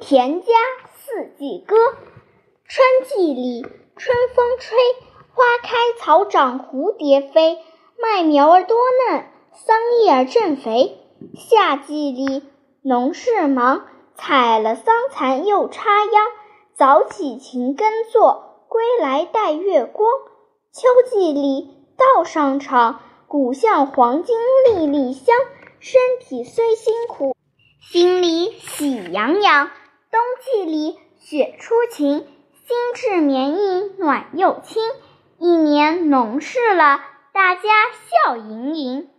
田家四季歌。春季里，春风吹，花开草长蝴蝶飞，麦苗儿多嫩，桑叶儿正肥。夏季里，农事忙，采了桑蚕又插秧，早起勤耕作，归来戴月光。秋季里，稻上场，谷像黄金粒粒香，身体虽辛苦，心里喜洋洋。冬季里，雪初晴，新制棉衣暖又轻，一年农事了，大家笑盈盈。